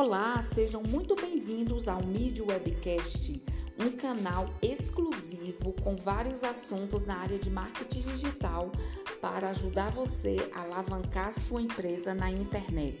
Olá, sejam muito bem-vindos ao Mídia Webcast, um canal exclusivo com vários assuntos na área de marketing digital para ajudar você a alavancar sua empresa na internet.